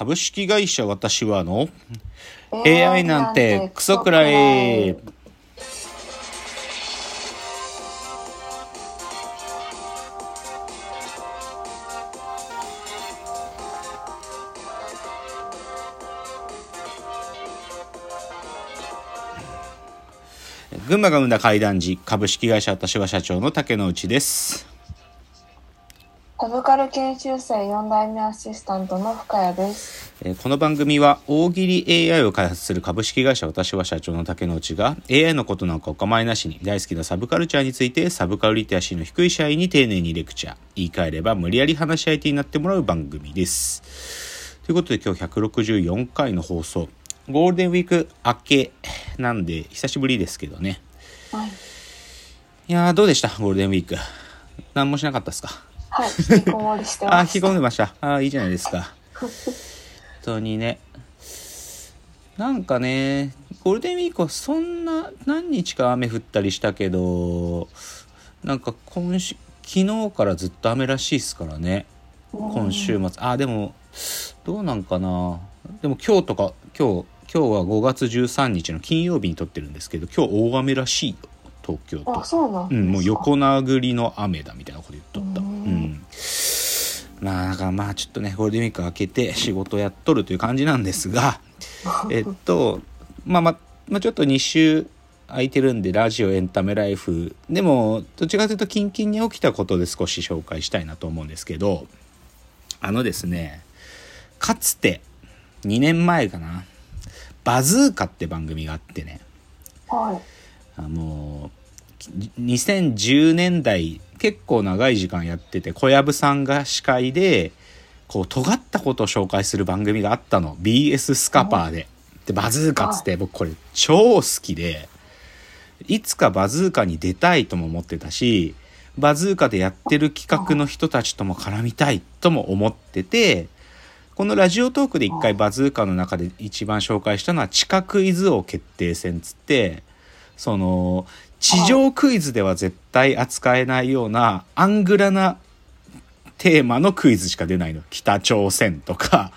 株式会社私はの AI なんてクソくらい。群馬が生んだ怪談時株式会社私は社長の竹之内です。サブカル研修生4代目アシスタントの深谷です。えーこの番組は大喜利 AI を開発する株式会社私は社長の竹之内が AI のことなんかお構いなしに大好きなサブカルチャーについてサブカルリテラシーの低い社員に丁寧にレクチャー言い換えれば無理やり話し相手になってもらう番組です。ということで今日164回の放送ゴールデンウィーク明けなんで久しぶりですけどね。はい。いやーどうでした？ゴールデンウィーク。何もしなかったですか？はい。引きこもりしてます。引き込んでました。あーいいじゃないですか。本当にね。なんかね、ゴールデンウィークはそんな何日か雨降ったりしたけど、なんか今週、昨日からずっと雨らしいですからね。今週末。あー、でも、どうなんかな。でも今日とか、今日、今日は5月13日の金曜日に撮ってるんですけど、今日大雨らしいよ。東京都あ、。そうなん。うん、もう横殴りの雨だみたいなこと言っとった。ううんん。まあ、だからまあちょっとね、ゴールデンウィーク明けて仕事やっとるという感じなんですが、えっと、まあまあ、まあちょっと2週空いてるんで、ラジオエンタメライフ。でも、どっちかというと、キンキンに起きたことで少し紹介したいなと思うんですけど、あのですね、かつて、2年前かな、バズーカって番組があってね、はい。あの2010年代結構長い時間やってて小籔さんが司会でこう尖ったことを紹介する番組があったの。BS スカパーで。でバズーカっつって僕これ超好きでいつかバズーカに出たいとも思ってたしバズーカでやってる企画の人たちとも絡みたいとも思っててこのラジオトークで一回バズーカの中で一番紹介したのは地下クイズ王決定戦つってその地上クイズでは絶対扱えないようなアングラなテーマのクイズしか出ないの。北朝鮮とか、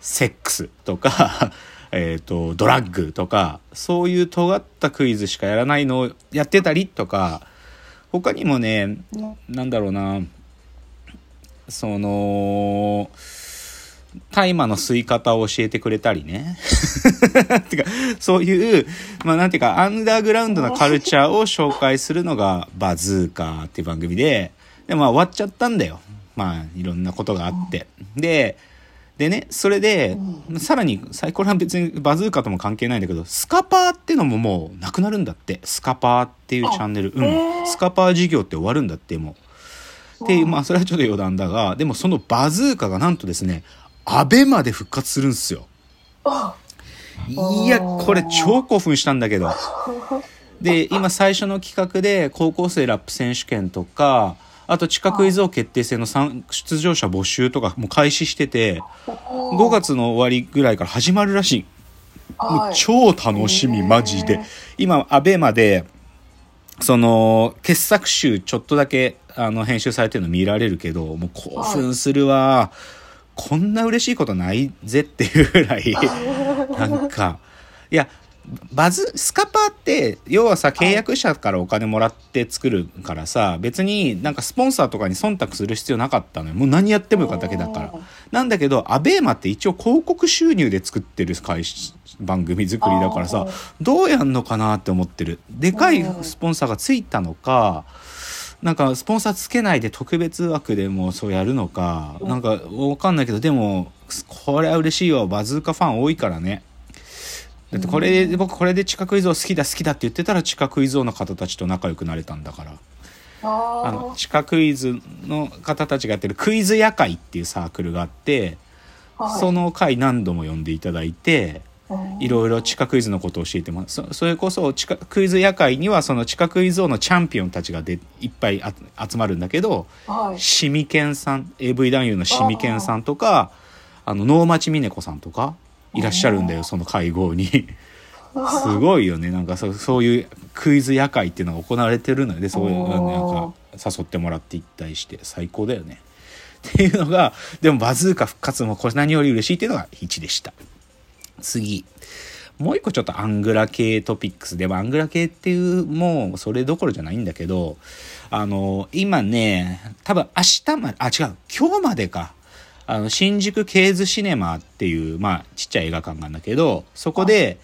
セックスとか、えっと、ドラッグとか、そういう尖ったクイズしかやらないのをやってたりとか、他にもね、なんだろうな、その、大麻の吸い方を教えてくれたりね。てか、そういう、まあなんていうか、アンダーグラウンドなカルチャーを紹介するのがバズーカーっていう番組で、で、まあ終わっちゃったんだよ。まあいろんなことがあって。で、でね、それで、さらに、サイコロは別にバズーカとも関係ないんだけど、スカパーってのももうなくなるんだって。スカパーっていうチャンネル。うへん。ースカパー事業って終わるんだって、もう。っていう、まあそれはちょっと余談だが、でもそのバズーカがなんとですね、アベまで復活するんですよ。あ、いや、これ超興奮したんだけど。で、今最初の企画で高校生ラップ選手権とか、あと地下クイズ王決定戦の参出場者募集とかもう開始してて、5月の終わりぐらいから始まるらしい。もうはい。超楽しみ、マジで。今、アベマで、その、傑作集ちょっとだけ、あの、編集されてるの見られるけど、もう興奮するわ。こんな嬉しいことないぜっていうぐらい、なんか、いや、バズ、スカパーって、要はさ、契約者からお金もらって作るからさ、別になんかスポンサーとかに忖度する必要なかったのよ。もう何やってもよかっただけだからうん。なんだけど、アベーマって一応広告収入で作ってる会社番組作りだからさどうやんのかなって思ってる。でかいスポンサーがついたのか、なんかスポンサーつけないで特別枠でもそうやるのか、なんかわかんないけど、でも、これは嬉しいわ。バズーカファン多いからね。だってこれで、僕これで地下クイズ王好きだ好きだって言ってたら地下クイズ王の方たちと仲良くなれたんだから。ああの、地下クイズの方たちがやってるクイズ夜会っていうサークルがあって、はいその回何度も呼んでいただいて、うんいろいろ地下クイズのことを教えてます。そそれこそ地下クイズ夜会にはその地下クイズ王のチャンピオンたちがでいっぱいあ集まるんだけど、はい。シミケンさん、AV 男優のシミケンさんとか、あの、能町みね子さんとか、いらっしゃるんだよ、その会合に。すごいよね。なんかそうそういうクイズ夜会っていうのが行われてるので、そういう、なんか誘ってもらって行ったりして、最高だよね。っっていうのが、でもバズーカ復活もこれ何より嬉しいっていうのが1でした。次。もう一個ちょっとアングラ系トピックスでもアングラ系っていうもうそれどころじゃないんだけど、あの、今ね、多分明日まで、あ、違う、今日までか。あの、新宿ケーズシネマっていう、まあ、ちっちゃい映画館なんだけど、そこで、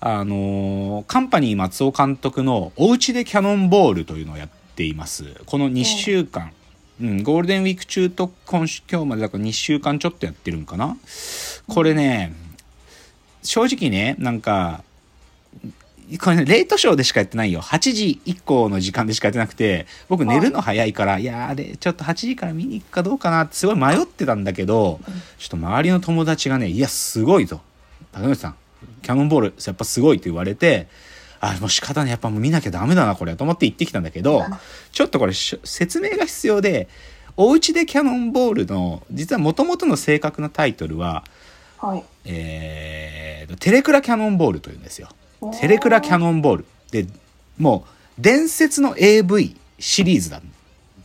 あの、カンパニー松尾監督のおうちでキャノンボールというのをやっています。この2週間。うん、ゴールデンウィーク中と今週、今日までだから2週間ちょっとやってるんかな。これね、正直ね、なんか、これね、レートショーでしかやってないよ。8時以降の時間でしかやってなくて、僕寝るの早いから、いやーで、ちょっと8時から見に行くかどうかなってすごい迷ってたんだけど、ちょっと周りの友達がね、いや、すごいと。高橋さん、キャノンボール、やっぱすごいと言われて、あ、もう仕方ない。やっぱもう見なきゃダメだな、これ。と思って行ってきたんだけど、ちょっとこれ、説明が必要で、おうちでキャノンボールの、実は元々の正確なタイトルは、はい。えー、テレクラキャノンボールというんですよ。テレクラキャノンボール。で、もう、伝説の AV シリーズだ。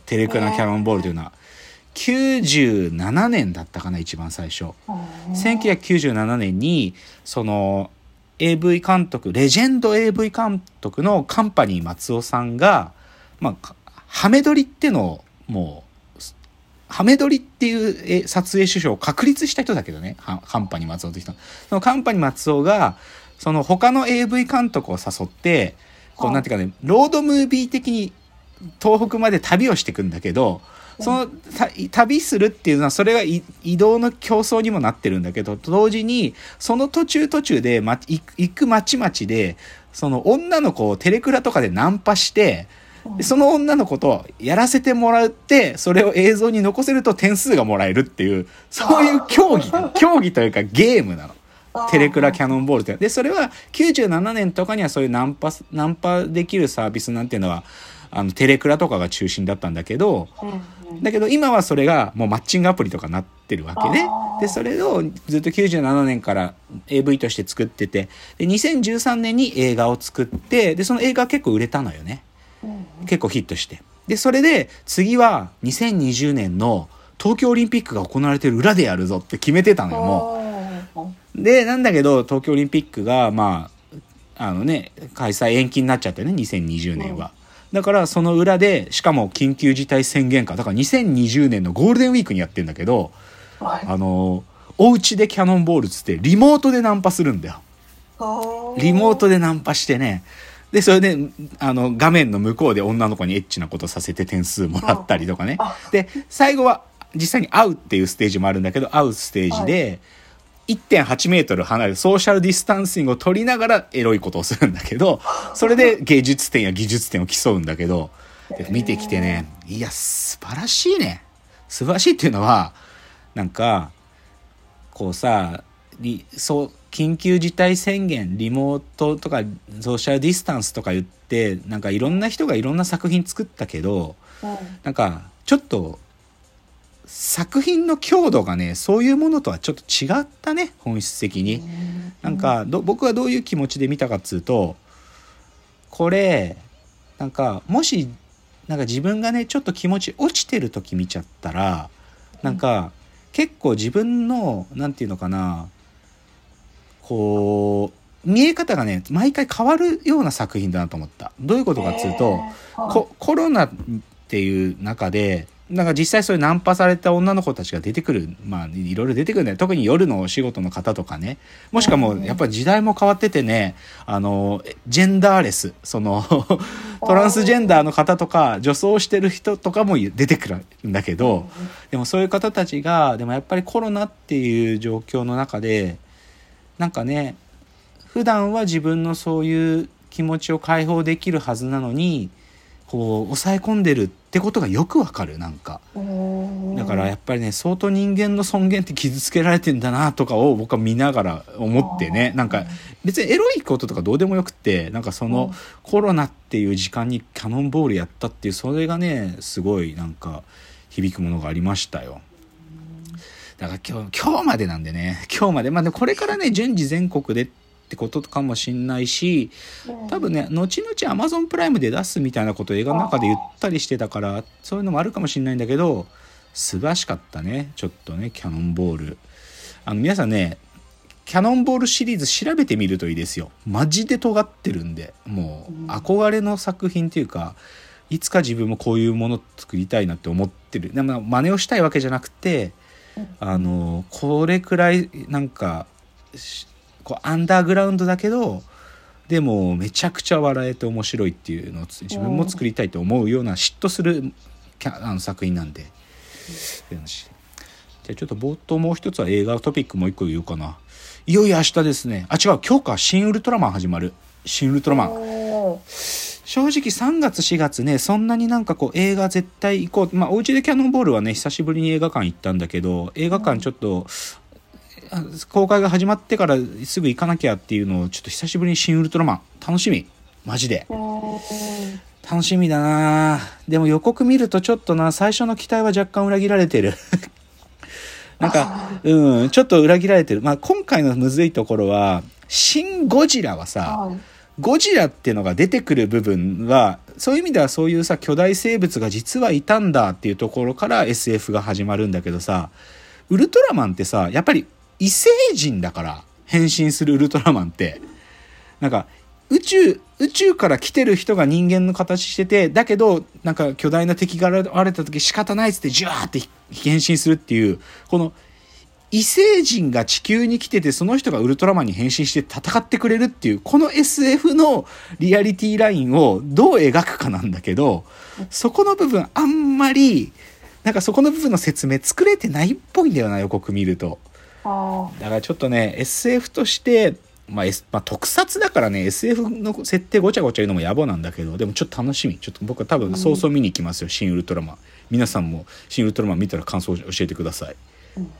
テレクラキャノンボールというのは。97年だったかな、一番最初。1997年に、その、AV 監督、レジェンド AV 監督のカンパニー松尾さんが、まあ、ハメ撮りってのを、もう、ハメ撮りっていう撮影手法を確立した人だけどね、カンパニ松尾という人。そのカンパニ松尾が、その他の AV 監督を誘って、こうなんていうかね、ロードムービー的に東北まで旅をしていくんだけど、その旅するっていうのはそれが移動の競争にもなってるんだけど同時にその途中途中で、ま、行く町々でその女の子をテレクラとかでナンパしてその女の子とやらせてもらってそれを映像に残せると点数がもらえるっていうそういう競技競技というかゲームなの。テレクラキャノンボールって。で、それは97年とかにはそういうナンパ、ナンパできるサービスなんていうのは、あの、テレクラとかが中心だったんだけど、だけど今はそれがもうマッチングアプリとかなってるわけね。で、それをずっと97年から AV として作ってて、で、2013年に映画を作って、で、その映画結構売れたのよね。結構ヒットして。で、それで次は2020年の東京オリンピックが行われてる裏でやるぞって決めてたのよ、もう。で、なんだけど、東京オリンピックが、まあ、あのね、開催延期になっちゃってね、2020年は。だから、その裏で、しかも緊急事態宣言下、だから2020年のゴールデンウィークにやってんだけど、はい、あの、お家でキャノンボールつって、リモートでナンパするんだよ。リモートでナンパしてね、で、それで、あの、画面の向こうで女の子にエッチなことさせて点数もらったりとかね。で、最後は、実際に会うっていうステージもあるんだけど、会うステージで、はい1.8メートル離れるソーシャルディスタンシングを取りながらエロいことをするんだけど、それで芸術点や技術点を競うんだけど、見てきてね、いや、素晴らしいね。素晴らしいっていうのは、なんか、こうさ、そう、緊急事態宣言、リモートとかソーシャルディスタンスとか言って、なんかいろんな人がいろんな作品作ったけど、なんかちょっと作品の強度がねそういうものとはちょっと違ったね本質的に。なんか僕はどういう気持ちで見たかっつうとこれなんかもしなんか自分がねちょっと気持ち落ちてる時見ちゃったらなんか結構自分の何て言うのかなこう見え方がね毎回変わるような作品だなと思った。どういうことかっつうと、コロナっていう中でなんか実際そういうナンパされた女の子たちが出てくる、まあいろいろ出てくるんだよ。特に夜のお仕事の方とかね。もしかも、やっぱり時代も変わっててね、あの、ジェンダーレス、その トランスジェンダーの方とか、女装してる人とかも出てくるんだけど、でもそういう方たちが、でもやっぱりコロナっていう状況の中で、なんかね、普段は自分のそういう気持ちを解放できるはずなのに、こう抑え込んでるってことがよくわかるなんか。だからやっぱりね相当人間の尊厳って傷つけられてんだなとかを僕は見ながら思ってねなんか別にエロいこととかどうでもよくってなんかそのコロナっていう時間にキャノンボールやったっていうそれがねすごいなんか響くものがありましたよ。だから今日、今日までなんでね、今日まで。まあでこれからね、順次全国でってことかもしんないし多分ね後々アマゾンプライムで出すみたいなことを映画の中で言ったりしてたからそういうのもあるかもしんないんだけど素晴らしかったね。ちょっとねキャノンボールあの皆さんねキャノンボールシリーズ調べてみるといいですよ。マジで尖ってるんで。もう憧れの作品っていうかいつか自分もこういうもの作りたいなって思ってる。でも真似をしたいわけじゃなくてあのこれくらいなんかしこうアンダーグラウンドだけどでもめちゃくちゃ笑えて面白いっていうのをつ自分も作りたいと思うような嫉妬するキャあの作品なんで。じゃあちょっと冒頭もう一つは映画トピックもう一個言おうかな。いよいよ明日ですね。あ違う今日か。新ウルトラマン始まる。新ウルトラマン正直3月4月ねそんなになんかこう映画絶対行こう。まあお家でキャノンボールはね久しぶりに映画館行ったんだけど映画館ちょっと、あ公開が始まってからすぐ行かなきゃっていうのをちょっと久しぶりに新ウルトラマン。楽しみ。マジで。うん楽しみだな。でも予告見るとちょっとな最初の期待は若干裏切られてる。なんかうんちょっと裏切られてる。まあ今回のむずいところは「シン・ゴジラ」はさ、はいゴジラっていうのが出てくる部分はそういう意味ではそういうさ巨大生物が実はいたんだっていうところから SF が始まるんだけどさウルトラマンってさやっぱり異星人だから変身するウルトラマンって。なんか宇宙宇宙から来てる人が人間の形しててだけどなんか巨大な敵が現れた時仕方ないっつってジュワーって変身するっていうこの異星人が地球に来ててその人がウルトラマンに変身して戦ってくれるっていうこの SF のリアリティラインをどう描くかなんだけどそこの部分あんまりなんかそこの部分の説明作れてないっぽいんだよな予告見ると。あだからちょっとね SF として、まあ S まあ、特撮だからね SF の設定ごちゃごちゃ言うのも野暮なんだけどでもちょっと楽しみ。ちょっと僕は多分早々見に行きますよ、新ウルトラマン。皆さんも新ウルトラマン見たら感想を教えてください、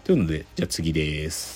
というのでじゃあ次です。